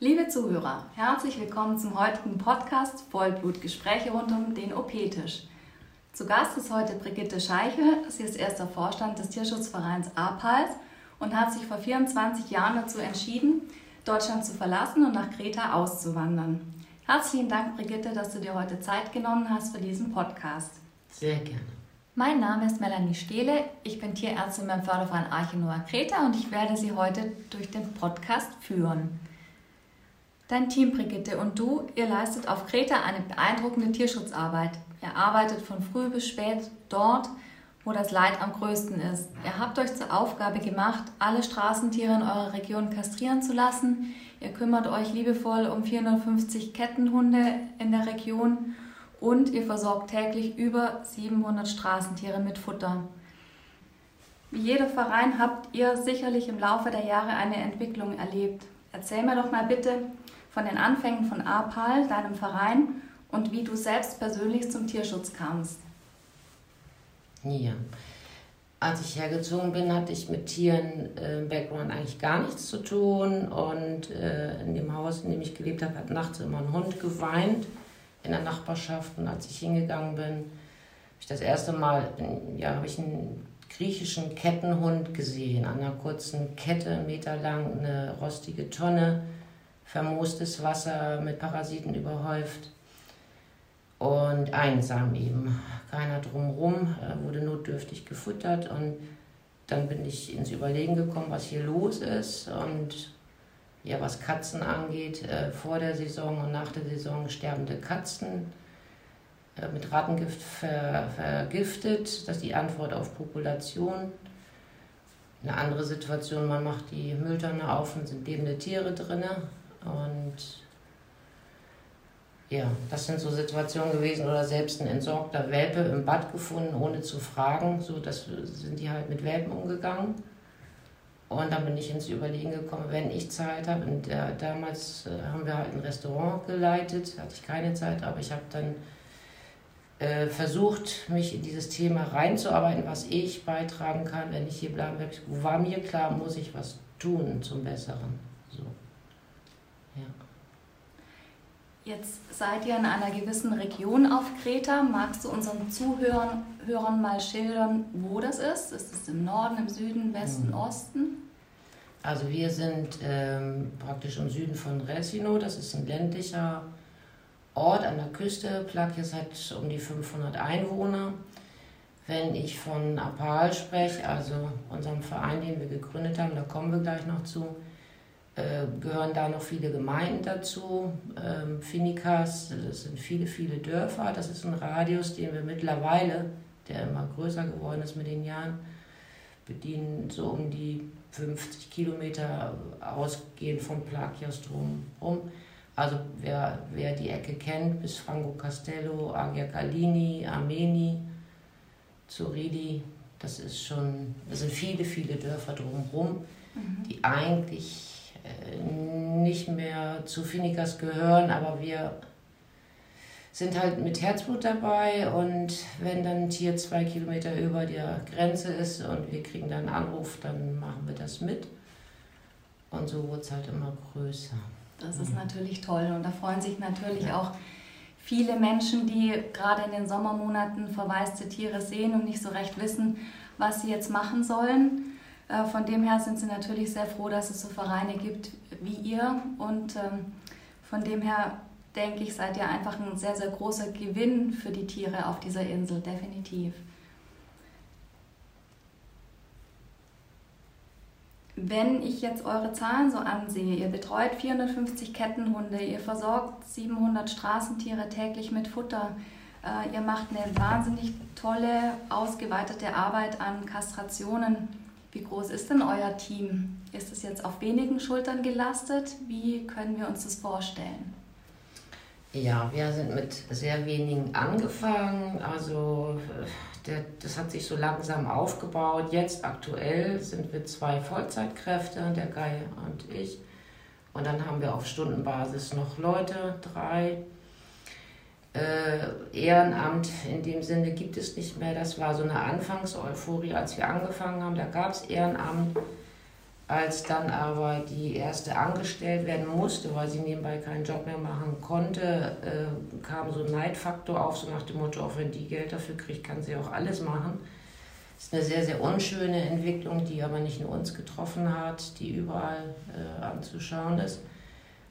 Liebe Zuhörer, herzlich willkommen zum heutigen Podcast Vollblutgespräche rund um den OP-Tisch. Zu Gast ist heute Brigitte Scheichel. Sie ist erster Vorstand des Tierschutzvereins APALS und hat sich vor 24 Jahren dazu entschieden, Deutschland zu verlassen und nach Kreta auszuwandern. Herzlichen Dank, Brigitte, dass du dir heute Zeit genommen hast für diesen Podcast. Sehr gerne. Mein Name ist Melanie Stehle. Ich bin Tierärztin beim Förderverein Arche Noah Kreta und ich werde Sie heute durch den Podcast führen. Dein Team, Brigitte, und du, ihr leistet auf Kreta eine beeindruckende Tierschutzarbeit. Ihr arbeitet von früh bis spät dort, wo das Leid am größten ist. Ihr habt euch zur Aufgabe gemacht, alle Straßentiere in eurer Region kastrieren zu lassen. Ihr kümmert euch liebevoll um 450 Kettenhunde in der Region und ihr versorgt täglich über 700 Straßentiere mit Futter. Wie jeder Verein habt ihr sicherlich im Laufe der Jahre eine Entwicklung erlebt. Erzähl mir doch mal bitte, von den Anfängen von APAL, deinem Verein, und wie du selbst persönlich zum Tierschutz kamst. Ja. Als ich hergezogen bin, hatte ich mit Tieren äh, im Background eigentlich gar nichts zu tun. Und äh, in dem Haus, in dem ich gelebt habe, hat nachts immer ein Hund geweint in der Nachbarschaft. Und als ich hingegangen bin, habe ich das erste Mal, ja, ich einen griechischen Kettenhund gesehen, an einer kurzen Kette, Meter lang, eine rostige Tonne vermoostes Wasser mit Parasiten überhäuft und einsam eben. Keiner drumherum, wurde notdürftig gefuttert und dann bin ich ins Überlegen gekommen, was hier los ist und ja, was Katzen angeht, äh, vor der Saison und nach der Saison sterbende Katzen äh, mit Rattengift ver, vergiftet. Das ist die Antwort auf Population. Eine andere Situation, man macht die Mülltonne auf und sind lebende Tiere drin. Und ja, das sind so Situationen gewesen oder selbst ein entsorgter Welpe im Bad gefunden, ohne zu fragen. So, das sind die halt mit Welpen umgegangen. Und dann bin ich ins Überlegen gekommen, wenn ich Zeit habe. Und äh, damals äh, haben wir halt ein Restaurant geleitet, hatte ich keine Zeit, aber ich habe dann äh, versucht, mich in dieses Thema reinzuarbeiten, was ich beitragen kann, wenn ich hier bleiben will. War mir klar, muss ich was tun zum Besseren. So. Jetzt seid ihr in einer gewissen Region auf Kreta. Magst du unseren Zuhörern Hörern mal schildern, wo das ist? Ist es im Norden, im Süden, Westen, mhm. Osten? Also wir sind ähm, praktisch im Süden von Resino. Das ist ein ländlicher Ort an der Küste. Plakias hat um die 500 Einwohner. Wenn ich von Apal spreche, also unserem Verein, den wir gegründet haben, da kommen wir gleich noch zu, gehören da noch viele Gemeinden dazu. Ähm, Finikas, das sind viele, viele Dörfer. Das ist ein Radius, den wir mittlerweile, der immer größer geworden ist mit den Jahren, bedienen so um die 50 Kilometer ausgehend von Plakias drumherum. Also wer, wer die Ecke kennt, bis Franco Castello, Agia Calini, Armeni, Zuridi, das ist schon, das sind viele, viele Dörfer drumherum, mhm. die eigentlich nicht mehr zu Finikas gehören, aber wir sind halt mit Herzblut dabei und wenn dann ein Tier zwei Kilometer über der Grenze ist und wir kriegen dann einen Anruf, dann machen wir das mit. Und so wird es halt immer größer. Das ist natürlich toll und da freuen sich natürlich ja. auch viele Menschen, die gerade in den Sommermonaten verwaiste Tiere sehen und nicht so recht wissen, was sie jetzt machen sollen. Äh, von dem her sind sie natürlich sehr froh, dass es so Vereine gibt wie ihr. Und ähm, von dem her denke ich, seid ihr einfach ein sehr, sehr großer Gewinn für die Tiere auf dieser Insel, definitiv. Wenn ich jetzt eure Zahlen so ansehe, ihr betreut 450 Kettenhunde, ihr versorgt 700 Straßentiere täglich mit Futter, äh, ihr macht eine wahnsinnig tolle, ausgeweitete Arbeit an Kastrationen wie groß ist denn euer Team? Ist es jetzt auf wenigen Schultern gelastet? Wie können wir uns das vorstellen? Ja, wir sind mit sehr wenigen angefangen. Also der, das hat sich so langsam aufgebaut. Jetzt aktuell sind wir zwei Vollzeitkräfte, der Guy und ich. Und dann haben wir auf Stundenbasis noch Leute, drei Ehrenamt in dem Sinne gibt es nicht mehr. Das war so eine Anfangseuphorie, als wir angefangen haben. Da gab es Ehrenamt. Als dann aber die erste angestellt werden musste, weil sie nebenbei keinen Job mehr machen konnte, äh, kam so ein Neidfaktor auf, so nach dem Motto, auch wenn die Geld dafür kriegt, kann sie auch alles machen. Das ist eine sehr, sehr unschöne Entwicklung, die aber nicht nur uns getroffen hat, die überall äh, anzuschauen ist.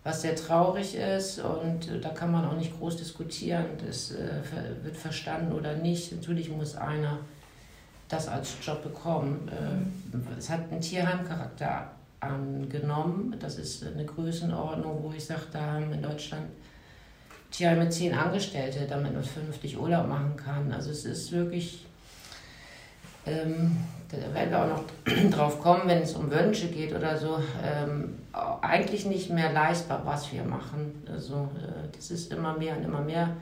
Was sehr traurig ist und äh, da kann man auch nicht groß diskutieren, das äh, wird verstanden oder nicht. Natürlich muss einer das als Job bekommen. Mhm. Es hat einen Tierheimcharakter angenommen. Das ist eine Größenordnung, wo ich sage, da haben in Deutschland Tierheime zehn Angestellte, damit man vernünftig Urlaub machen kann. Also es ist wirklich, ähm, da werden wir auch noch drauf kommen, wenn es um Wünsche geht oder so, ähm, eigentlich nicht mehr leistbar, was wir machen. Also äh, das ist immer mehr und immer mehr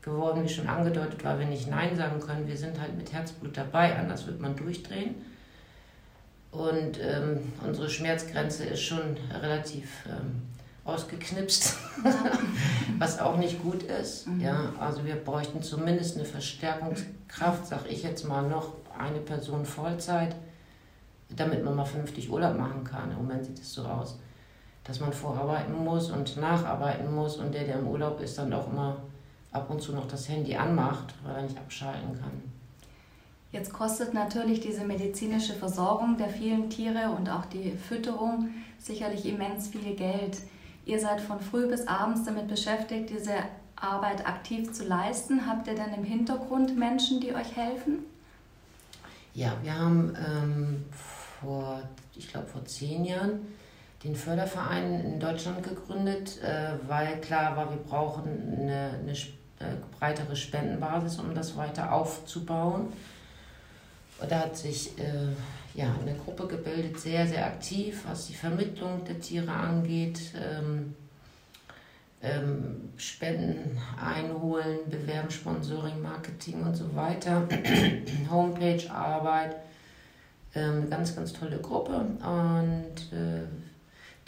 geworden, wie schon angedeutet, weil wir nicht Nein sagen können. Wir sind halt mit Herzblut dabei, anders wird man durchdrehen. Und ähm, unsere Schmerzgrenze ist schon relativ ähm, ausgeknipst, was auch nicht gut ist. Mhm. Ja, also wir bräuchten zumindest eine Verstärkungskraft, sag ich jetzt mal noch, eine Person Vollzeit, damit man mal vernünftig Urlaub machen kann. Im Moment sieht es so aus, dass man vorarbeiten muss und nacharbeiten muss und der, der im Urlaub ist, dann auch immer ab und zu noch das Handy anmacht, weil er nicht abschalten kann. Jetzt kostet natürlich diese medizinische Versorgung der vielen Tiere und auch die Fütterung sicherlich immens viel Geld. Ihr seid von früh bis abends damit beschäftigt, diese Arbeit aktiv zu leisten. Habt ihr denn im Hintergrund Menschen, die euch helfen? Ja, wir haben ähm, vor, ich glaube, vor zehn Jahren den Förderverein in Deutschland gegründet, äh, weil klar war, wir brauchen eine, eine äh, breitere Spendenbasis, um das weiter aufzubauen. Und da hat sich äh, ja, eine Gruppe gebildet, sehr, sehr aktiv, was die Vermittlung der Tiere angeht. Ähm, ähm, Spenden einholen, Bewerben, Sponsoring, Marketing und so weiter, Homepage-Arbeit. Ähm, ganz, ganz tolle Gruppe und äh,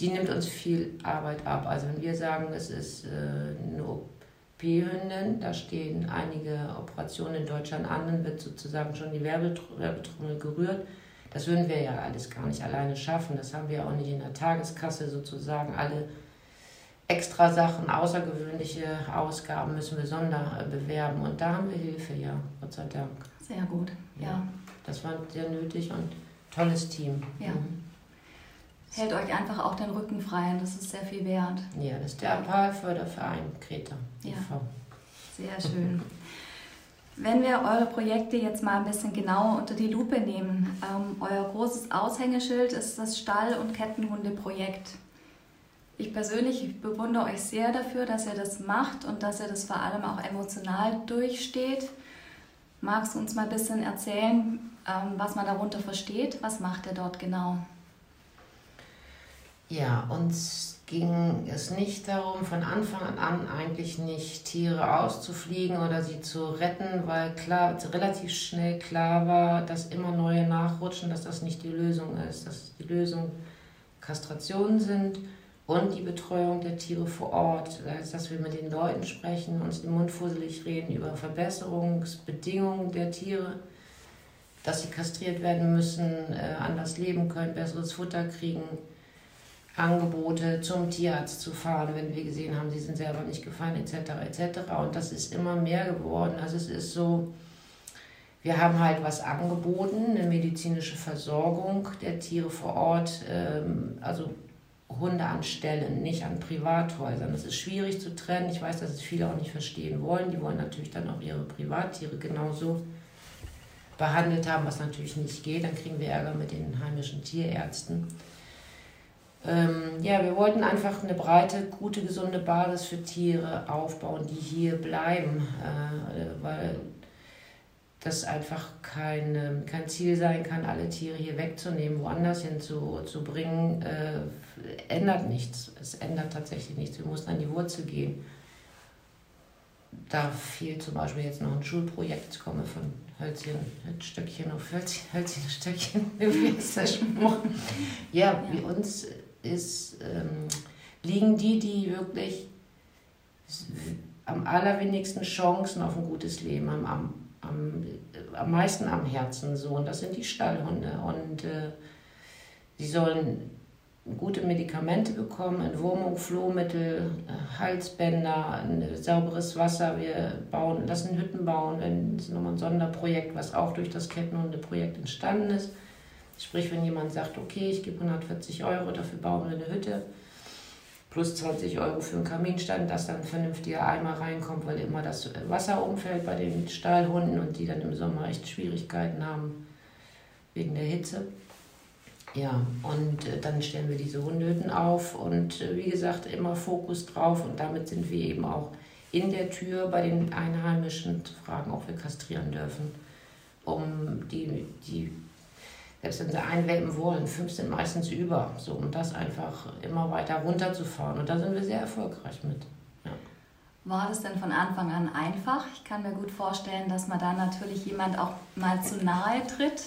die nimmt uns viel Arbeit ab. Also wenn wir sagen, es ist äh, eine OP-Hündin, da stehen einige Operationen in Deutschland an, dann wird sozusagen schon die Werbetrommel gerührt. Das würden wir ja alles gar nicht alleine schaffen. Das haben wir auch nicht in der Tageskasse sozusagen. Alle extra Sachen, außergewöhnliche Ausgaben müssen wir sonder bewerben. Und da haben wir Hilfe, ja, Gott sei Dank. Sehr gut, ja. ja. Das war sehr nötig und tolles Team. Ja. Mhm hält euch einfach auch den Rücken frei und das ist sehr viel wert. Ja, das ist der Apalförderverein Kreta. Ja. Sehr schön. Wenn wir eure Projekte jetzt mal ein bisschen genauer unter die Lupe nehmen, ähm, euer großes Aushängeschild ist das Stall- und Kettenhundeprojekt. Ich persönlich bewundere euch sehr dafür, dass ihr das macht und dass ihr das vor allem auch emotional durchsteht. Magst du uns mal ein bisschen erzählen, ähm, was man darunter versteht? Was macht ihr dort genau? Ja, uns ging es nicht darum, von Anfang an eigentlich nicht Tiere auszufliegen oder sie zu retten, weil klar, relativ schnell klar war, dass immer neue nachrutschen, dass das nicht die Lösung ist, dass die Lösung Kastrationen sind und die Betreuung der Tiere vor Ort. Das heißt, dass wir mit den Leuten sprechen, uns den Mund fusselig reden über Verbesserungsbedingungen der Tiere, dass sie kastriert werden müssen, äh, anders leben können, besseres Futter kriegen Angebote zum Tierarzt zu fahren, wenn wir gesehen haben, sie sind selber nicht gefallen, etc. etc. Und das ist immer mehr geworden. Also es ist so, wir haben halt was angeboten, eine medizinische Versorgung der Tiere vor Ort, ähm, also Hunde an Stellen, nicht an Privathäusern. Das ist schwierig zu trennen. Ich weiß, dass es viele auch nicht verstehen wollen. Die wollen natürlich dann auch ihre Privattiere genauso behandelt haben, was natürlich nicht geht. Dann kriegen wir Ärger mit den heimischen Tierärzten. Ähm, ja, wir wollten einfach eine breite, gute, gesunde Basis für Tiere aufbauen, die hier bleiben, äh, weil das einfach kein, ähm, kein Ziel sein kann, alle Tiere hier wegzunehmen, woanders hinzubringen, äh, ändert nichts. Es ändert tatsächlich nichts. Wir mussten an die Wurzel gehen. Da fehlt zum Beispiel jetzt noch ein Schulprojekt. Ich komme von Hölzchen, Stöckchen auf Hölzchen, Hölzchen, Stöckchen. Wie ist der Spruch? Ja, ja. wie uns ist, ähm, liegen die, die wirklich am allerwenigsten Chancen auf ein gutes Leben haben, am, am, am meisten am Herzen so. Und das sind die Stallhunde. Und äh, Sie sollen gute Medikamente bekommen, Entwurmung, Flohmittel, äh, Halsbänder, sauberes Wasser. Wir bauen, lassen Hütten bauen. Das ist nochmal ein Sonderprojekt, was auch durch das Kettenhundeprojekt entstanden ist. Sprich, wenn jemand sagt, okay, ich gebe 140 Euro, dafür bauen wir eine Hütte, plus 20 Euro für einen Kaminstand, dass dann ein vernünftiger Eimer reinkommt, weil immer das Wasser umfällt bei den Stallhunden und die dann im Sommer echt Schwierigkeiten haben wegen der Hitze. Ja, und äh, dann stellen wir diese Hundehütten auf und äh, wie gesagt, immer Fokus drauf und damit sind wir eben auch in der Tür bei den Einheimischen zu fragen, ob wir kastrieren dürfen, um die, die selbst wenn sie einwelpen wollen, fünf sind meistens über, so um das einfach immer weiter runterzufahren und da sind wir sehr erfolgreich mit. War das denn von Anfang an einfach? Ich kann mir gut vorstellen, dass man da natürlich jemand auch mal zu nahe tritt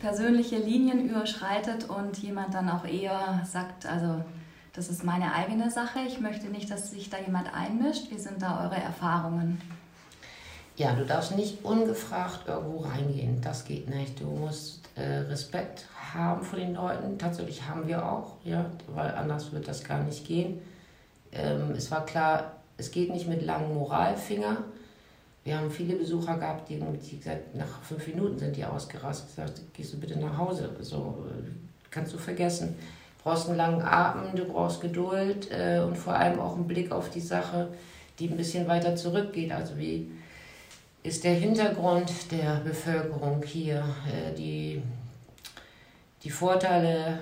persönliche Linien überschreitet und jemand dann auch eher sagt, also das ist meine eigene Sache, ich möchte nicht, dass sich da jemand einmischt. Wie sind da eure Erfahrungen? Ja, du darfst nicht ungefragt irgendwo reingehen. Das geht nicht. Du musst äh, Respekt haben vor den Leuten. Tatsächlich haben wir auch, ja, weil anders wird das gar nicht gehen. Ähm, es war klar, es geht nicht mit langen Moralfinger. Wir haben viele Besucher gehabt, die, die gesagt, nach fünf Minuten sind die ausgerastet, gesagt, gehst du bitte nach Hause. So äh, kannst du vergessen. Du brauchst einen langen Atem, du brauchst Geduld äh, und vor allem auch einen Blick auf die Sache, die ein bisschen weiter zurückgeht. Also wie ist der Hintergrund der Bevölkerung hier? Äh, die, die Vorteile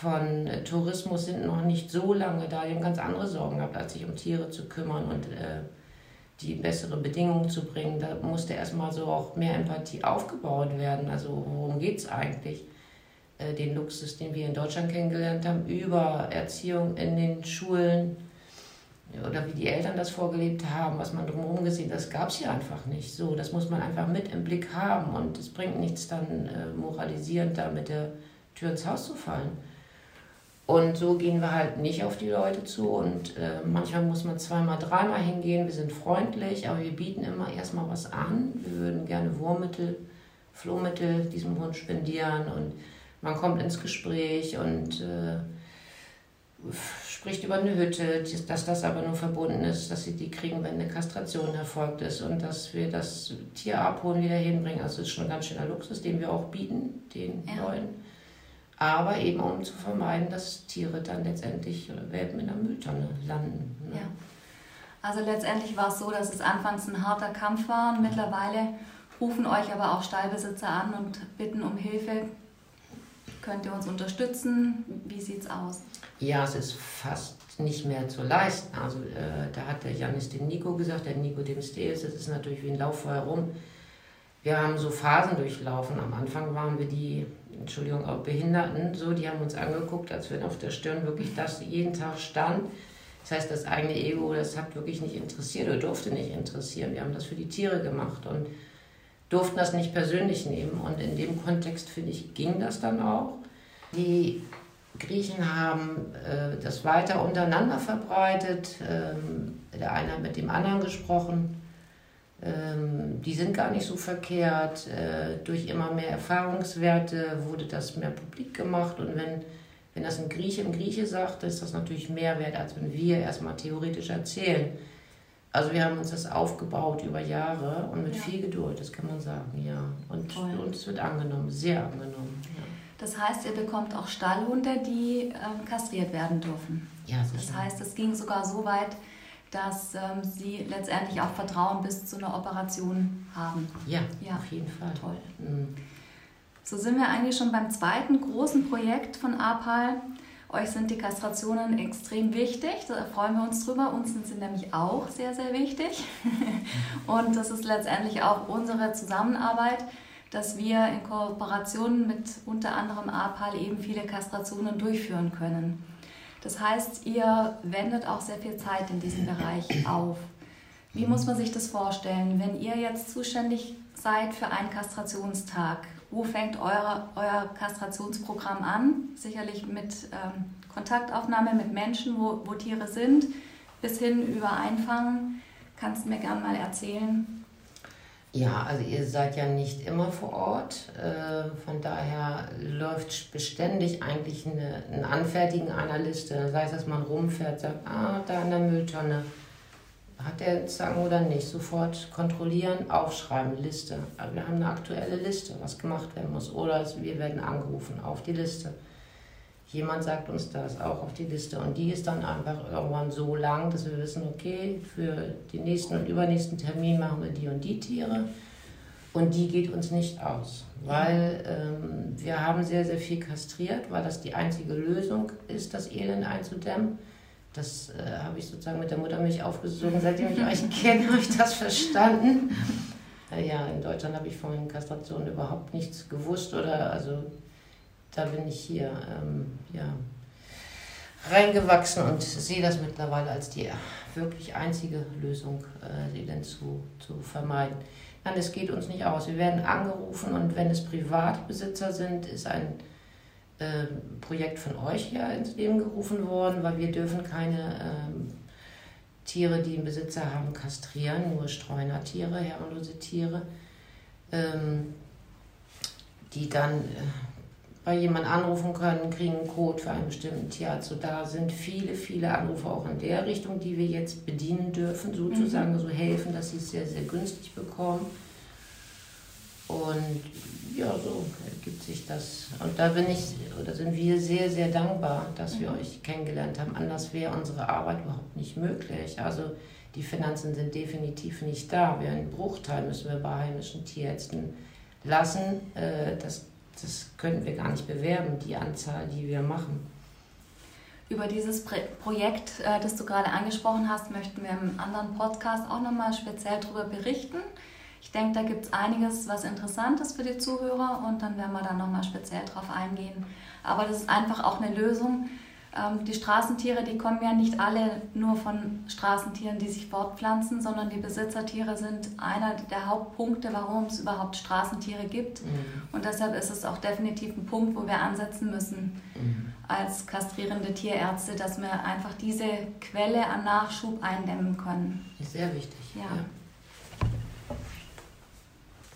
von Tourismus sind noch nicht so lange da. Die haben ganz andere Sorgen gehabt, als sich um Tiere zu kümmern und äh, die bessere Bedingungen zu bringen. Da musste erstmal so auch mehr Empathie aufgebaut werden. Also worum geht es eigentlich? Äh, den Luxus, den wir in Deutschland kennengelernt haben, über Erziehung in den Schulen oder wie die Eltern das vorgelebt haben, was man drumherum gesehen, das gab es hier einfach nicht. So, das muss man einfach mit im Blick haben und es bringt nichts dann äh, moralisierend da mit der Tür ins Haus zu fallen. Und so gehen wir halt nicht auf die Leute zu und äh, manchmal muss man zweimal, dreimal hingehen. Wir sind freundlich, aber wir bieten immer erstmal was an. Wir würden gerne Wurmmittel, Flohmittel diesem Hund spendieren und man kommt ins Gespräch und äh, spricht über eine Hütte, dass das aber nur verbunden ist, dass sie die kriegen, wenn eine Kastration erfolgt ist und dass wir das Tier abholen, wieder hinbringen. Also es ist schon ein ganz schöner Luxus, den wir auch bieten, den ja. Leuten aber eben um zu vermeiden, dass Tiere dann letztendlich Welpen in der Mülltonne landen. Ne? Ja. Also letztendlich war es so, dass es anfangs ein harter Kampf war und mittlerweile rufen euch aber auch Stallbesitzer an und bitten um Hilfe. Könnt ihr uns unterstützen? Wie sieht es aus? Ja, es ist fast nicht mehr zu leisten. Also äh, da hat der Janis dem Nico gesagt, der Nico dem Steels, das ist natürlich wie ein Lauffeuer rum. Wir haben so Phasen durchlaufen. Am Anfang waren wir die Entschuldigung, auch Behinderten, so, die haben uns angeguckt, als wenn auf der Stirn wirklich das jeden Tag stand. Das heißt, das eigene Ego, das hat wirklich nicht interessiert oder durfte nicht interessieren. Wir haben das für die Tiere gemacht und durften das nicht persönlich nehmen. Und in dem Kontext, finde ich, ging das dann auch. Die Griechen haben äh, das weiter untereinander verbreitet. Ähm, der eine hat mit dem anderen gesprochen. Ähm, die sind gar nicht so verkehrt. Äh, durch immer mehr Erfahrungswerte wurde das mehr publik gemacht. Und wenn, wenn das ein Grieche im Grieche sagt, ist das natürlich mehr wert, als wenn wir erstmal theoretisch erzählen. Also wir haben uns das aufgebaut über Jahre und mit ja. viel Geduld, das kann man sagen, ja. Und, und es wird angenommen, sehr angenommen. Das heißt, ihr bekommt auch Stallhunde, die ähm, kastriert werden dürfen. Ja, sicher. Das heißt, es ging sogar so weit, dass ähm, sie letztendlich auch Vertrauen bis zu einer Operation haben. Ja, ja. auf jeden Fall. Toll. Mhm. So sind wir eigentlich schon beim zweiten großen Projekt von APAL. Euch sind die Kastrationen extrem wichtig, da freuen wir uns drüber. Uns sind sie nämlich auch sehr, sehr wichtig. Und das ist letztendlich auch unsere Zusammenarbeit, dass wir in Kooperation mit unter anderem APAL eben viele Kastrationen durchführen können. Das heißt, ihr wendet auch sehr viel Zeit in diesem Bereich auf. Wie muss man sich das vorstellen, wenn ihr jetzt zuständig seid für einen Kastrationstag? Wo fängt eure, euer Kastrationsprogramm an? Sicherlich mit ähm, Kontaktaufnahme mit Menschen, wo, wo Tiere sind, bis hin über Einfangen. Kannst du mir gerne mal erzählen? Ja, also ihr seid ja nicht immer vor Ort. Äh, von daher läuft beständig eigentlich eine, ein Anfertigen einer Liste. Das heißt, dass man rumfährt, sagt, ah, da an der Mülltonne. Hat der Zangen oder nicht? Sofort kontrollieren, aufschreiben, Liste. Also wir haben eine aktuelle Liste, was gemacht werden muss. Oder wir werden angerufen auf die Liste. Jemand sagt uns das auch auf die Liste. Und die ist dann einfach irgendwann so lang, dass wir wissen, okay, für den nächsten und übernächsten Termin machen wir die und die Tiere. Und die geht uns nicht aus, weil ähm, wir haben sehr, sehr viel kastriert, weil das die einzige Lösung ist, das Elend einzudämmen. Das äh, habe ich sozusagen mit der Muttermilch aufgesogen. Seitdem ich euch kenne, habe ich das verstanden. Äh, ja, in Deutschland habe ich von Kastration überhaupt nichts gewusst oder also da bin ich hier ähm, ja, reingewachsen und sehe das mittlerweile als die wirklich einzige Lösung, äh, sie denn zu, zu vermeiden. Nein, es geht uns nicht aus. Wir werden angerufen und wenn es Privatbesitzer sind, ist ein äh, Projekt von euch ja ins Leben gerufen worden, weil wir dürfen keine ähm, Tiere, die einen Besitzer haben, kastrieren, nur Streunertiere, herrenlose Tiere, ähm, die dann äh, bei jemand anrufen können, kriegen einen Code für einen bestimmten Tierarzt. So, da sind viele, viele Anrufe auch in der Richtung, die wir jetzt bedienen dürfen, sozusagen, mhm. so helfen, dass sie es sehr, sehr günstig bekommen. Und ja, so ergibt sich das. Und da bin ich, oder sind wir sehr, sehr dankbar, dass wir mhm. euch kennengelernt haben. Anders wäre unsere Arbeit überhaupt nicht möglich. Also die Finanzen sind definitiv nicht da. Wir einen Bruchteil müssen wir bei heimischen Tierärzten lassen. Äh, das das könnten wir gar nicht bewerben, die Anzahl, die wir machen. Über dieses Projekt, äh, das du gerade angesprochen hast, möchten wir im anderen Podcast auch nochmal speziell darüber berichten. Ich denke, da gibt es einiges, was interessant ist für die Zuhörer und dann werden wir da nochmal speziell drauf eingehen. Aber das ist einfach auch eine Lösung, die Straßentiere, die kommen ja nicht alle nur von Straßentieren, die sich fortpflanzen, sondern die Besitzertiere sind einer der Hauptpunkte, warum es überhaupt Straßentiere gibt. Mhm. Und deshalb ist es auch definitiv ein Punkt, wo wir ansetzen müssen mhm. als kastrierende Tierärzte, dass wir einfach diese Quelle an Nachschub eindämmen können. Ist sehr wichtig. ja. ja.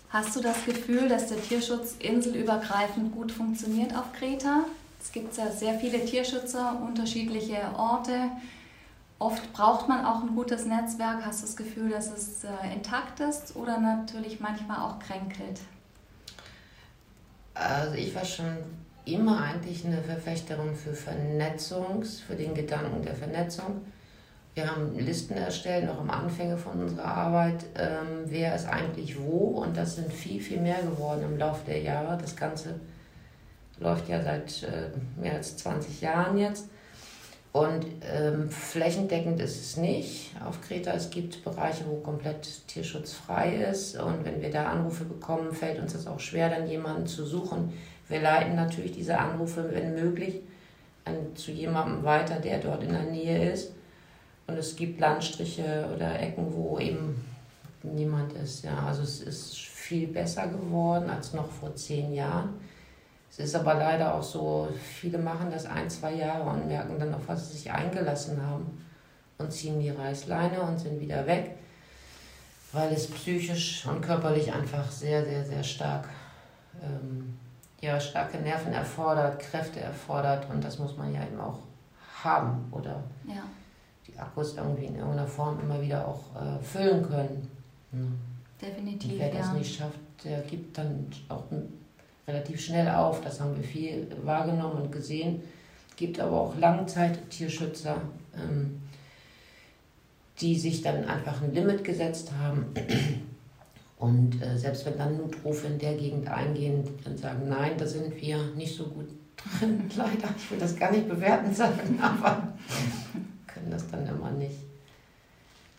Hast du das Gefühl, dass der Tierschutz inselübergreifend gut funktioniert auf Kreta? Es gibt ja sehr viele Tierschützer, unterschiedliche Orte. Oft braucht man auch ein gutes Netzwerk. Hast du das Gefühl, dass es äh, intakt ist oder natürlich manchmal auch kränkelt? Also ich war schon immer eigentlich eine Verfechterin für Vernetzungs, für den Gedanken der Vernetzung. Wir haben Listen erstellt, noch am Anfang von unserer Arbeit, ähm, wer ist eigentlich wo und das sind viel, viel mehr geworden im Laufe der Jahre. Das Ganze läuft ja seit äh, mehr als 20 Jahren jetzt. Und ähm, flächendeckend ist es nicht auf Kreta. Es gibt Bereiche, wo komplett tierschutzfrei ist. Und wenn wir da Anrufe bekommen, fällt uns das auch schwer, dann jemanden zu suchen. Wir leiten natürlich diese Anrufe, wenn möglich, an, zu jemandem weiter, der dort in der Nähe ist. Und es gibt Landstriche oder Ecken, wo eben niemand ist. Ja, also es ist viel besser geworden als noch vor zehn Jahren. Es ist aber leider auch so, viele machen das ein, zwei Jahre und merken dann, auf was sie sich eingelassen haben und ziehen die Reißleine und sind wieder weg, weil es psychisch und körperlich einfach sehr, sehr, sehr stark, ähm, ja, starke Nerven erfordert, Kräfte erfordert und das muss man ja eben auch haben oder ja. die Akkus irgendwie in irgendeiner Form immer wieder auch äh, füllen können. Hm. Definitiv. Und wer ja. das nicht schafft, der gibt dann auch relativ schnell auf. Das haben wir viel wahrgenommen und gesehen. Es gibt aber auch Langzeit-Tierschützer, ähm, die sich dann einfach ein Limit gesetzt haben. Und äh, selbst wenn dann Notrufe in der Gegend eingehen, dann sagen, nein, da sind wir nicht so gut drin. Leider, ich will das gar nicht bewerten sagen, aber können das dann immer nicht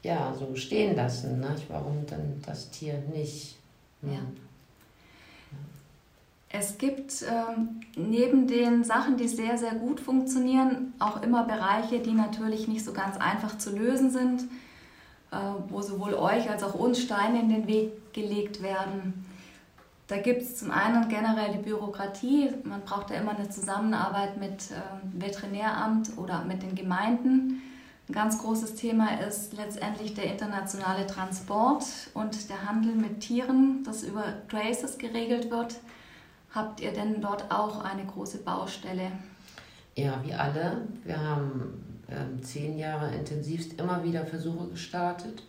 ja, so stehen lassen. Ne? Warum dann das Tier nicht? Hm. Ja. Es gibt ähm, neben den Sachen, die sehr, sehr gut funktionieren, auch immer Bereiche, die natürlich nicht so ganz einfach zu lösen sind, äh, wo sowohl euch als auch uns Steine in den Weg gelegt werden. Da gibt es zum einen generell die Bürokratie. Man braucht ja immer eine Zusammenarbeit mit äh, Veterinäramt oder mit den Gemeinden. Ein ganz großes Thema ist letztendlich der internationale Transport und der Handel mit Tieren, das über Traces geregelt wird. Habt ihr denn dort auch eine große Baustelle? Ja, wie alle. Wir haben ähm, zehn Jahre intensivst immer wieder Versuche gestartet.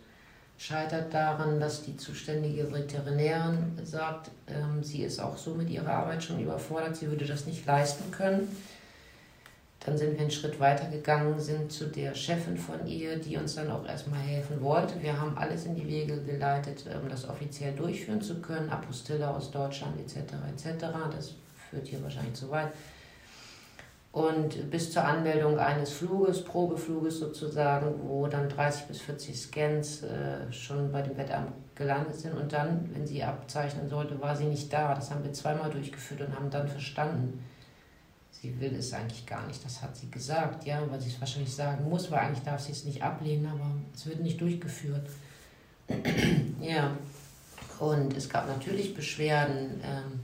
Scheitert daran, dass die zuständige Veterinärin sagt, ähm, sie ist auch so mit ihrer Arbeit schon überfordert, sie würde das nicht leisten können. Dann sind wir einen Schritt weiter gegangen, sind zu der Chefin von ihr, die uns dann auch erstmal helfen wollte. Wir haben alles in die Wege geleitet, um das offiziell durchführen zu können. Apostille aus Deutschland etc. etc. Das führt hier wahrscheinlich zu weit. Und bis zur Anmeldung eines Fluges, Probefluges sozusagen, wo dann 30 bis 40 Scans äh, schon bei dem Wettamt gelandet sind. Und dann, wenn sie abzeichnen sollte, war sie nicht da. Das haben wir zweimal durchgeführt und haben dann verstanden, sie will es eigentlich gar nicht. Das hat sie gesagt, ja, weil sie es wahrscheinlich sagen muss, weil eigentlich darf sie es nicht ablehnen, aber es wird nicht durchgeführt. ja, und es gab natürlich Beschwerden ähm,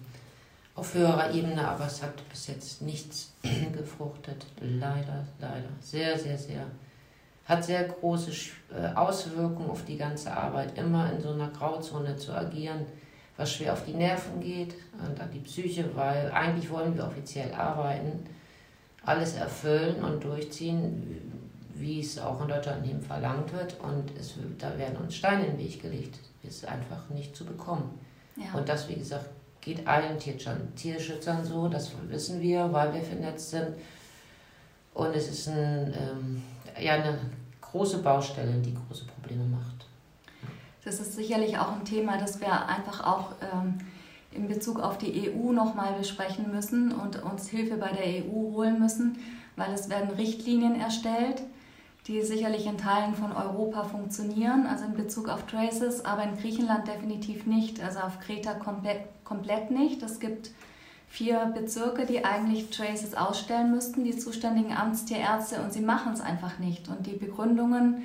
auf höherer Ebene, aber es hat bis jetzt nichts gefruchtet. Leider, leider. Sehr, sehr, sehr. Hat sehr große äh, Auswirkungen auf die ganze Arbeit, immer in so einer Grauzone zu agieren was schwer auf die Nerven geht und an die Psyche, weil eigentlich wollen wir offiziell arbeiten, alles erfüllen und durchziehen, wie es auch in Deutschland eben verlangt wird. Und es, da werden uns Steine in den Weg gelegt. Ist einfach nicht zu bekommen. Ja. Und das, wie gesagt, geht allen Tierschützern so, das wissen wir, weil wir vernetzt sind. Und es ist ein, ähm, ja, eine große Baustelle, die große Probleme macht. Das ist sicherlich auch ein Thema, das wir einfach auch ähm, in Bezug auf die EU nochmal besprechen müssen und uns Hilfe bei der EU holen müssen, weil es werden Richtlinien erstellt, die sicherlich in Teilen von Europa funktionieren, also in Bezug auf Traces, aber in Griechenland definitiv nicht, also auf Kreta komplett, komplett nicht. Es gibt vier Bezirke, die eigentlich Traces ausstellen müssten, die zuständigen Amtstierärzte, und sie machen es einfach nicht. Und die Begründungen,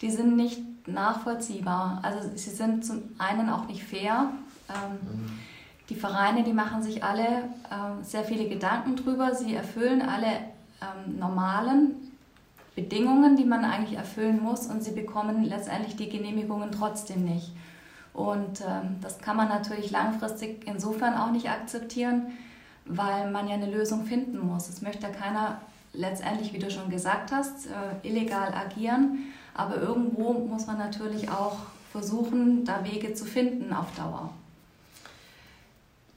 die sind nicht nachvollziehbar. Also sie sind zum einen auch nicht fair. Ähm, mhm. Die Vereine, die machen sich alle ähm, sehr viele Gedanken drüber. Sie erfüllen alle ähm, normalen Bedingungen, die man eigentlich erfüllen muss und sie bekommen letztendlich die Genehmigungen trotzdem nicht. Und ähm, das kann man natürlich langfristig insofern auch nicht akzeptieren, weil man ja eine Lösung finden muss. Es möchte ja keiner letztendlich, wie du schon gesagt hast, äh, illegal agieren. Aber irgendwo muss man natürlich auch versuchen, da Wege zu finden auf Dauer.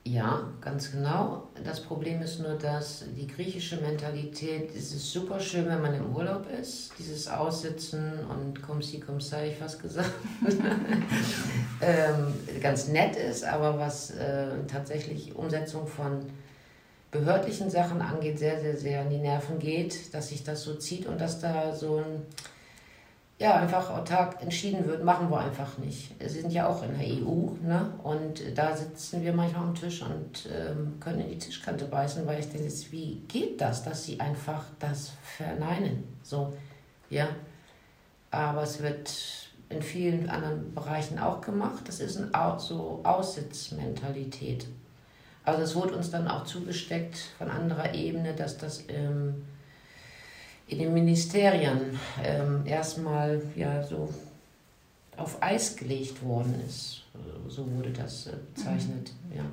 Ja, ganz genau. Das Problem ist nur, dass die griechische Mentalität, es ist super schön, wenn man im Urlaub ist, dieses Aussitzen und komm sie, komm sei, ich fast gesagt, ähm, ganz nett ist, aber was äh, tatsächlich Umsetzung von behördlichen Sachen angeht, sehr, sehr, sehr an die Nerven geht, dass sich das so zieht und dass da so ein ja, einfach autark entschieden wird, machen wir einfach nicht. Sie sind ja auch in der EU ne? und da sitzen wir manchmal am Tisch und ähm, können in die Tischkante beißen, weil ich denke, wie geht das, dass sie einfach das verneinen? So, ja. Aber es wird in vielen anderen Bereichen auch gemacht. Das ist eine so Aussitzmentalität. Also es wurde uns dann auch zugesteckt von anderer Ebene, dass das ähm, in den Ministerien ähm, erstmal ja so auf Eis gelegt worden ist. So wurde das äh, bezeichnet. Mhm. Ja.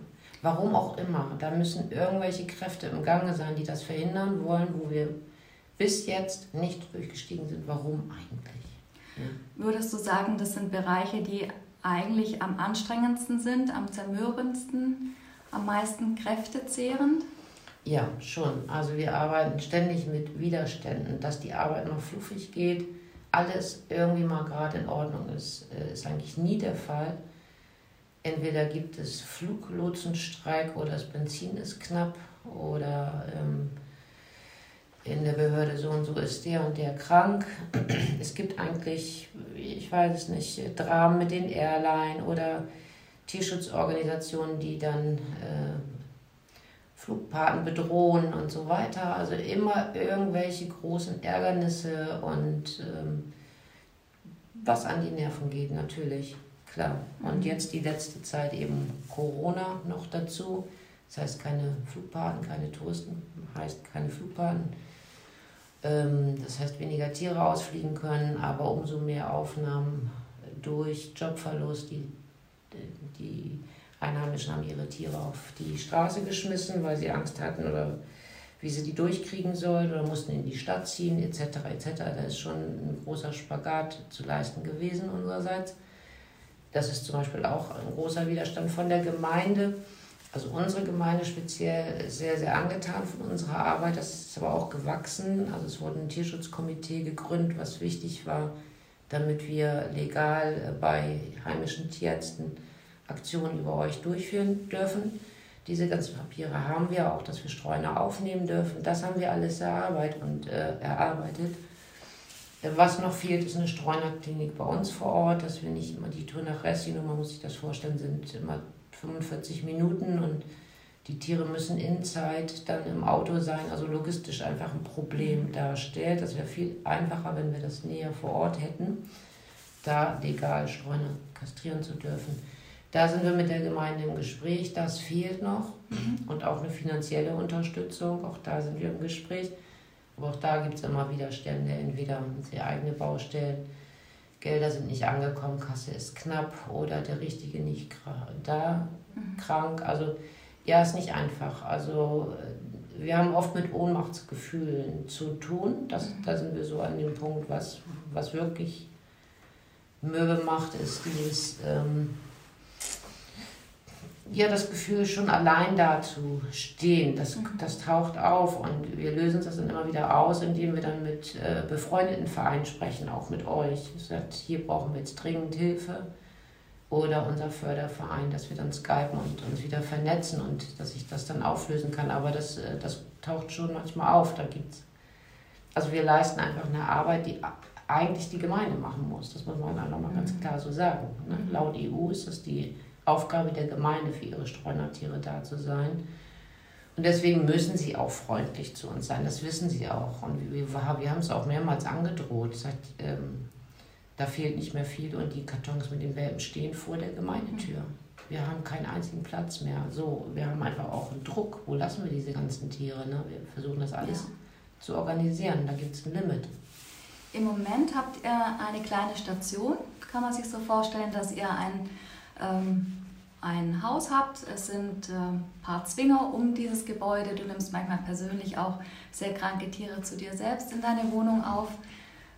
Warum auch immer. Da müssen irgendwelche Kräfte im Gange sein, die das verhindern wollen, wo wir bis jetzt nicht durchgestiegen sind. Warum eigentlich? Ja. Würdest du sagen, das sind Bereiche, die eigentlich am anstrengendsten sind, am zermürbendsten, am meisten kräftezehrend? Ja, schon. Also wir arbeiten ständig mit Widerständen, dass die Arbeit noch fluffig geht, alles irgendwie mal gerade in Ordnung ist, äh, ist eigentlich nie der Fall. Entweder gibt es Fluglotsenstreik oder das Benzin ist knapp oder ähm, in der Behörde so und so ist der und der krank. Es gibt eigentlich, ich weiß es nicht, Dramen mit den Airline oder Tierschutzorganisationen, die dann äh, Flugpaten bedrohen und so weiter. Also immer irgendwelche großen Ärgernisse und ähm, was an die Nerven geht, natürlich, klar. Und mhm. jetzt die letzte Zeit eben Corona noch dazu. Das heißt keine Flugpaten, keine Touristen, heißt keine Flugpaten. Ähm, das heißt, weniger Tiere ausfliegen können, aber umso mehr Aufnahmen durch Jobverlust. Die, die Einheimischen haben ihre Tiere auf die Straße geschmissen, weil sie Angst hatten oder wie sie die durchkriegen sollen oder mussten in die Stadt ziehen etc. etc. Da ist schon ein großer Spagat zu leisten gewesen unsererseits. Das ist zum Beispiel auch ein großer Widerstand von der Gemeinde. Also unsere Gemeinde speziell sehr, sehr angetan von unserer Arbeit. Das ist aber auch gewachsen. Also es wurde ein Tierschutzkomitee gegründet, was wichtig war, damit wir legal bei heimischen Tierärzten Aktionen über euch durchführen dürfen. Diese ganzen Papiere haben wir auch, dass wir Streuner aufnehmen dürfen. Das haben wir alles erarbeitet und äh, erarbeitet. Was noch fehlt, ist eine Streunerklinik bei uns vor Ort, dass wir nicht immer die Tour nach Ressino, man muss sich das vorstellen, sind immer 45 Minuten und die Tiere müssen in Zeit dann im Auto sein, also logistisch einfach ein Problem darstellt. Das wäre viel einfacher, wenn wir das näher vor Ort hätten, da legal Streuner kastrieren zu dürfen. Da sind wir mit der Gemeinde im Gespräch, das fehlt noch mhm. und auch eine finanzielle Unterstützung, auch da sind wir im Gespräch. Aber auch da gibt es immer Widerstände, entweder haben sie eigene Baustellen, Gelder sind nicht angekommen, Kasse ist knapp oder der Richtige nicht da, mhm. krank. Also ja, ist nicht einfach. Also äh, wir haben oft mit Ohnmachtsgefühlen zu tun. Das, mhm. Da sind wir so an dem Punkt, was, was wirklich Möbe macht, ist dieses... Ähm, ja, das Gefühl, schon allein da zu stehen, das, mhm. das taucht auf und wir lösen das dann immer wieder aus, indem wir dann mit äh, befreundeten Vereinen sprechen, auch mit euch. Sagt, hier brauchen wir jetzt dringend Hilfe. Oder unser Förderverein, dass wir dann skypen und uns wieder vernetzen und dass ich das dann auflösen kann. Aber das, äh, das taucht schon manchmal auf. Da gibt's, also wir leisten einfach eine Arbeit, die eigentlich die Gemeinde machen muss. Das muss man nochmal mhm. ganz klar so sagen. Ne? Mhm. Laut EU ist das die Aufgabe der Gemeinde, für ihre Streunertiere da zu sein. Und deswegen müssen sie auch freundlich zu uns sein. Das wissen sie auch. Und wir, wir haben es auch mehrmals angedroht. Sagt, ähm, da fehlt nicht mehr viel und die Kartons mit den Welpen stehen vor der Gemeindetür. Wir haben keinen einzigen Platz mehr. So, wir haben einfach auch einen Druck. Wo lassen wir diese ganzen Tiere? Ne? Wir versuchen das alles ja. zu organisieren. Da gibt es ein Limit. Im Moment habt ihr eine kleine Station. Kann man sich so vorstellen, dass ihr ein ähm, ein Haus habt. Es sind äh, ein paar Zwinger um dieses Gebäude. Du nimmst manchmal persönlich auch sehr kranke Tiere zu dir selbst in deine Wohnung auf.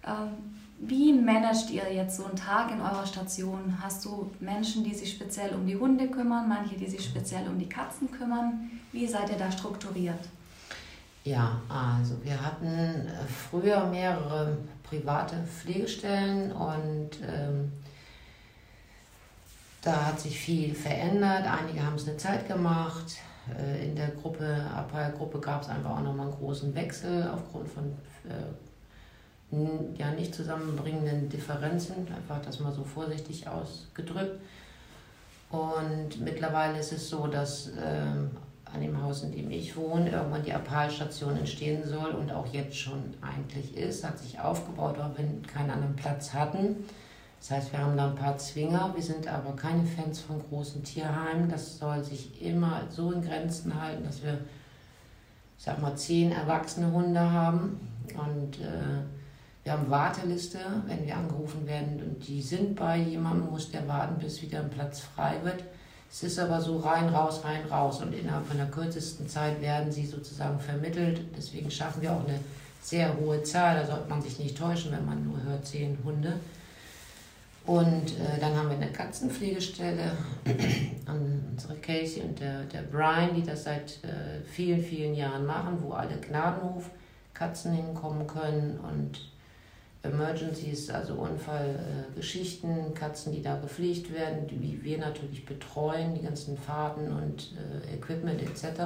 Ähm, wie managt ihr jetzt so einen Tag in eurer Station? Hast du Menschen, die sich speziell um die Hunde kümmern, manche, die sich speziell um die Katzen kümmern? Wie seid ihr da strukturiert? Ja, also wir hatten äh, früher mehrere private Pflegestellen und ähm, da hat sich viel verändert. Einige haben es eine Zeit gemacht. Äh, in der Gruppe, Abwehrgruppe gab es einfach auch nochmal einen großen Wechsel aufgrund von äh, ja, nicht zusammenbringenden Differenzen, einfach das mal so vorsichtig ausgedrückt. Und mittlerweile ist es so, dass äh, an dem Haus, in dem ich wohne, irgendwann die Appalstation entstehen soll und auch jetzt schon eigentlich ist, hat sich aufgebaut, weil wir keinen anderen Platz hatten. Das heißt, wir haben da ein paar Zwinger, wir sind aber keine Fans von großen Tierheimen. Das soll sich immer so in Grenzen halten, dass wir, ich sag mal, zehn erwachsene Hunde haben. Und äh, wir haben Warteliste, wenn wir angerufen werden und die sind bei jemandem, muss der warten, bis wieder ein Platz frei wird. Es ist aber so rein, raus, rein, raus und innerhalb von der kürzesten Zeit werden sie sozusagen vermittelt. Deswegen schaffen wir auch eine sehr hohe Zahl. Da sollte man sich nicht täuschen, wenn man nur hört, zehn Hunde. Und äh, dann haben wir eine Katzenpflegestelle, unsere Casey und der, der Brian, die das seit äh, vielen, vielen Jahren machen, wo alle Gnadenhof-Katzen hinkommen können und Emergencies, also Unfallgeschichten, äh, Katzen, die da gepflegt werden, die wir natürlich betreuen, die ganzen Fahrten und äh, Equipment etc.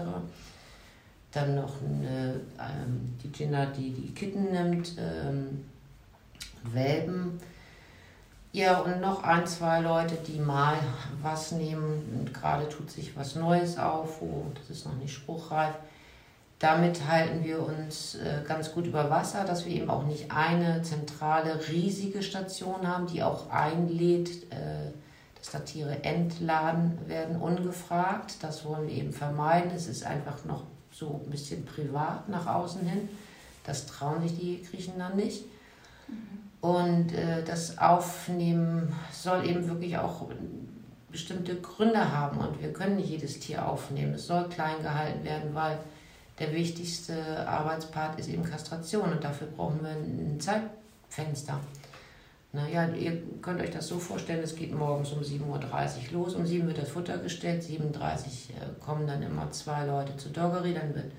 Dann noch eine, ähm, die Gina, die die Kitten nimmt, ähm, Welpen ja, und noch ein, zwei Leute, die mal was nehmen und gerade tut sich was Neues auf, wo das ist noch nicht spruchreif. Damit halten wir uns äh, ganz gut über Wasser, dass wir eben auch nicht eine zentrale riesige Station haben, die auch einlädt, äh, dass da Tiere entladen werden, ungefragt. Das wollen wir eben vermeiden. Es ist einfach noch so ein bisschen privat nach außen hin. Das trauen sich die Griechen dann nicht. Und äh, das Aufnehmen soll eben wirklich auch bestimmte Gründe haben und wir können nicht jedes Tier aufnehmen. Es soll klein gehalten werden, weil der wichtigste Arbeitspart ist eben Kastration und dafür brauchen wir ein Zeitfenster. Naja, ihr könnt euch das so vorstellen, es geht morgens um 7.30 Uhr los, um 7 Uhr wird das Futter gestellt, 7.30 Uhr äh, kommen dann immer zwei Leute zur Doggery, dann wird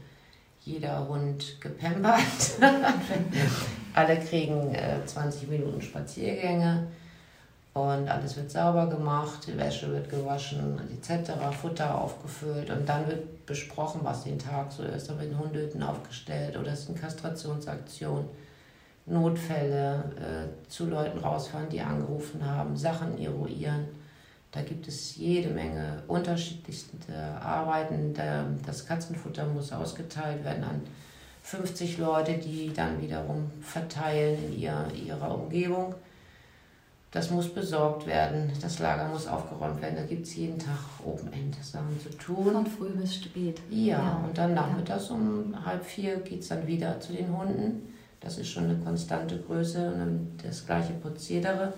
jeder Hund gepempert. Alle kriegen äh, 20 Minuten Spaziergänge und alles wird sauber gemacht, die Wäsche wird gewaschen etc., Futter aufgefüllt und dann wird besprochen, was den Tag so ist. Da werden Hundehütten aufgestellt oder es ist eine Kastrationsaktion Notfälle, äh, zu Leuten rausfahren, die angerufen haben, Sachen eruieren. Da gibt es jede Menge unterschiedlichste Arbeiten. Das Katzenfutter muss ausgeteilt werden an 50 Leute, die dann wiederum verteilen in ihr, ihrer Umgebung. Das muss besorgt werden, das Lager muss aufgeräumt werden. Da gibt es jeden Tag Open End Sachen zu tun. Von früh bis spät. Ja, ja. und dann nachmittags um halb vier geht es dann wieder zu den Hunden das ist schon eine konstante Größe und dann das gleiche Prozedere.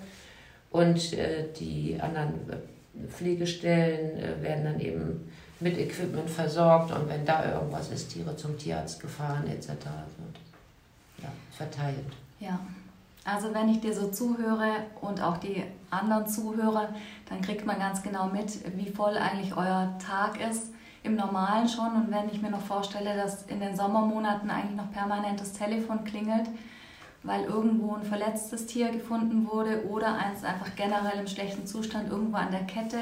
Und äh, die anderen äh, Pflegestellen äh, werden dann eben mit Equipment versorgt und wenn da irgendwas ist, Tiere zum Tierarzt gefahren etc. wird ja, verteilt. Ja, also wenn ich dir so zuhöre und auch die anderen Zuhörer, dann kriegt man ganz genau mit, wie voll eigentlich euer Tag ist im Normalen schon. Und wenn ich mir noch vorstelle, dass in den Sommermonaten eigentlich noch permanent das Telefon klingelt, weil irgendwo ein verletztes Tier gefunden wurde oder eins einfach generell im schlechten Zustand irgendwo an der Kette,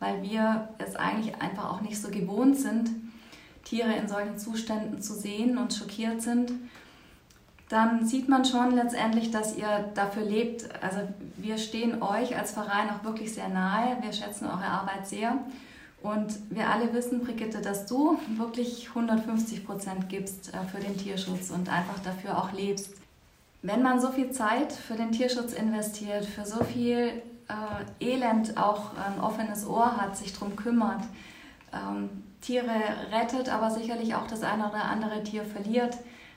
weil wir es eigentlich einfach auch nicht so gewohnt sind, Tiere in solchen Zuständen zu sehen und schockiert sind, dann sieht man schon letztendlich, dass ihr dafür lebt. Also wir stehen euch als Verein auch wirklich sehr nahe. Wir schätzen eure Arbeit sehr. Und wir alle wissen, Brigitte, dass du wirklich 150 Prozent gibst äh, für den Tierschutz und einfach dafür auch lebst. Wenn man so viel Zeit für den Tierschutz investiert, für so viel äh, Elend auch ein offenes Ohr hat, sich darum kümmert, ähm, Tiere rettet, aber sicherlich auch das eine oder andere Tier verliert,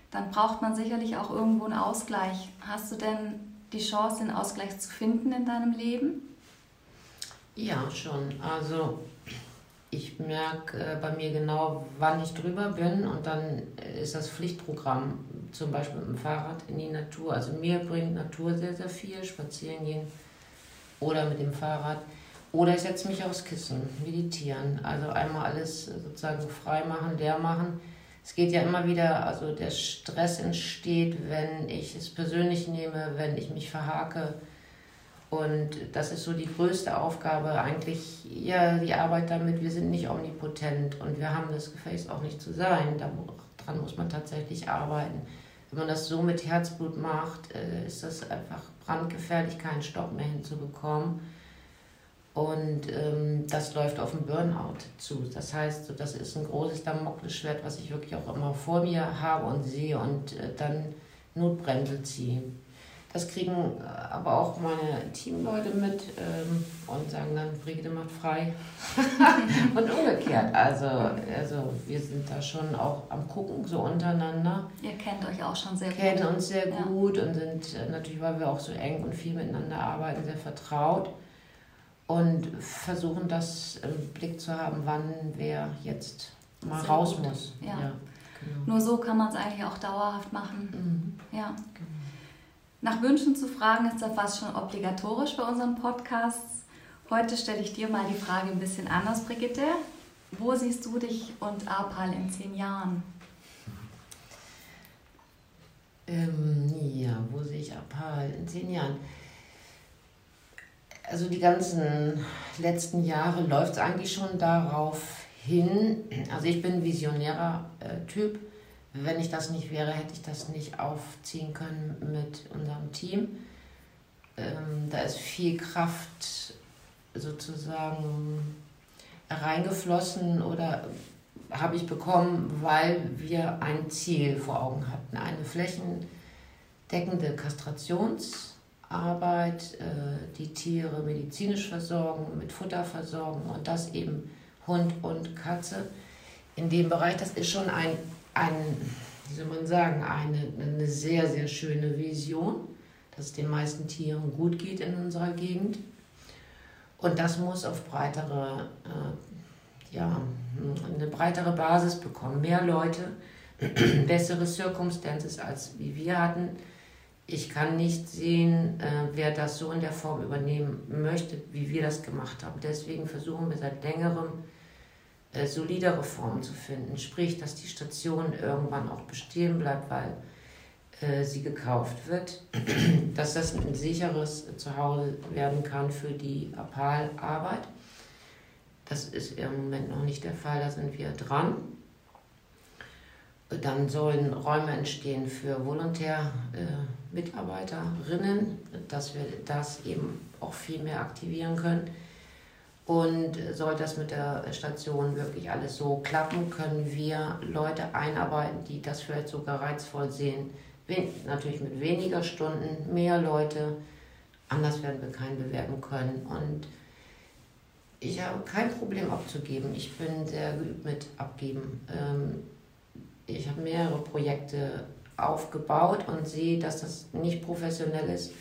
dann braucht man sicherlich auch irgendwo einen Ausgleich. Hast du denn die Chance, den Ausgleich zu finden in deinem Leben? Ja, schon. Also ich merke äh, bei mir genau, wann ich drüber bin und dann ist das Pflichtprogramm, zum Beispiel mit dem Fahrrad in die Natur. Also mir bringt Natur sehr, sehr viel, spazieren gehen oder mit dem Fahrrad. Oder ich setze mich aufs Kissen, meditieren. Also einmal alles sozusagen frei machen, leer machen. Es geht ja immer wieder, also der Stress entsteht, wenn ich es persönlich nehme, wenn ich mich verhake und das ist so die größte Aufgabe, eigentlich, ja, die Arbeit damit. Wir sind nicht omnipotent und wir haben das Gefäß auch nicht zu sein. Daran muss man tatsächlich arbeiten. Wenn man das so mit Herzblut macht, äh, ist das einfach brandgefährlich, keinen Stopp mehr hinzubekommen. Und ähm, das läuft auf den Burnout zu. Das heißt, das ist ein großes Damoklesschwert, was ich wirklich auch immer vor mir habe und sehe und äh, dann Notbremse ziehe. Das kriegen äh, aber auch meine Teamleute mit ähm, und sagen dann, Brigitte macht frei. und umgekehrt. Also, also wir sind da schon auch am Gucken, so untereinander. Ihr kennt euch auch schon sehr gut. Kennen uns sehr ja. gut und sind äh, natürlich, weil wir auch so eng und viel miteinander arbeiten, sehr vertraut. Und versuchen das im Blick zu haben, wann wer jetzt mal sehr raus gut. muss. Ja. ja genau. Nur so kann man es eigentlich auch dauerhaft machen. Mhm. Ja. Genau. Nach Wünschen zu fragen ist ja fast schon obligatorisch bei unseren Podcasts. Heute stelle ich dir mal die Frage ein bisschen anders, Brigitte. Wo siehst du dich und Apal in zehn Jahren? Ähm, ja, wo sehe ich Apal in zehn Jahren? Also die ganzen letzten Jahre läuft es eigentlich schon darauf hin. Also ich bin visionärer äh, Typ wenn ich das nicht wäre, hätte ich das nicht aufziehen können mit unserem Team. Ähm, da ist viel Kraft sozusagen reingeflossen oder habe ich bekommen, weil wir ein Ziel vor Augen hatten. Eine flächendeckende Kastrationsarbeit, äh, die Tiere medizinisch versorgen, mit Futter versorgen und das eben Hund und Katze. In dem Bereich, das ist schon ein ein wie soll man sagen, eine, eine sehr, sehr schöne Vision, dass es den meisten Tieren gut geht in unserer Gegend. Und das muss auf breitere, äh, ja, eine breitere Basis bekommen. Mehr Leute, bessere Circumstances als wie wir hatten. Ich kann nicht sehen, äh, wer das so in der Form übernehmen möchte, wie wir das gemacht haben. Deswegen versuchen wir seit längerem, äh, solidere Formen zu finden. Sprich, dass die Station irgendwann auch bestehen bleibt, weil äh, sie gekauft wird, dass das ein sicheres Zuhause werden kann für die Apalarbeit. Das ist im Moment noch nicht der Fall, da sind wir dran. Dann sollen Räume entstehen für Volontärmitarbeiterinnen, äh, dass wir das eben auch viel mehr aktivieren können. Und soll das mit der Station wirklich alles so klappen, können wir Leute einarbeiten, die das vielleicht sogar reizvoll sehen. Natürlich mit weniger Stunden, mehr Leute. Anders werden wir keinen bewerben können. Und ich habe kein Problem abzugeben. Ich bin sehr geübt mit Abgeben. Ähm, ich habe mehrere Projekte aufgebaut und sehe, dass das nicht professionell ist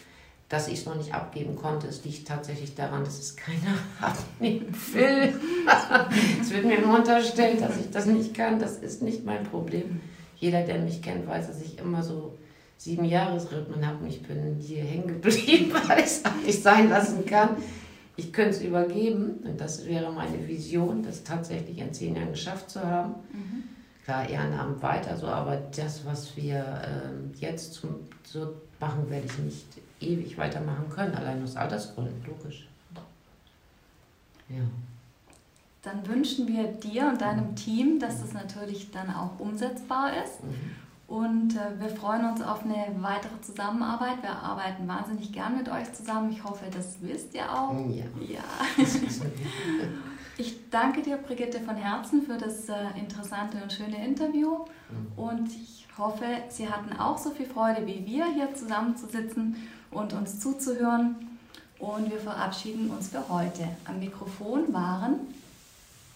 dass ich es noch nicht abgeben konnte. Es liegt tatsächlich daran, dass es keiner abnehmen will. es wird mir immer unterstellt, dass ich das nicht kann. Das ist nicht mein Problem. Jeder, der mich kennt, weiß, dass ich immer so sieben Jahresrhythmen habe und ich bin hier hängen geblieben, weil ich es nicht sein lassen kann. Ich könnte es übergeben und das wäre meine Vision, das tatsächlich in zehn Jahren geschafft zu haben. Mhm. Klar, Ehrenamt weiter so, aber das, was wir ähm, jetzt zum, so machen, werde ich nicht ewig weitermachen können, allein aus Altersgründen, logisch. Ja. Dann wünschen wir dir und deinem Team, dass das natürlich dann auch umsetzbar ist. Mhm. Und äh, wir freuen uns auf eine weitere Zusammenarbeit. Wir arbeiten wahnsinnig gern mit euch zusammen. Ich hoffe, das wisst ihr auch. Ja. ja. ich danke dir, Brigitte, von Herzen für das äh, interessante und schöne Interview. Mhm. Und ich hoffe, Sie hatten auch so viel Freude wie wir, hier zusammenzusitzen und uns zuzuhören. Und wir verabschieden uns für heute. Am Mikrofon waren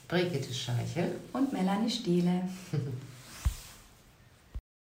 Brigitte Scheichel und Melanie Stiele.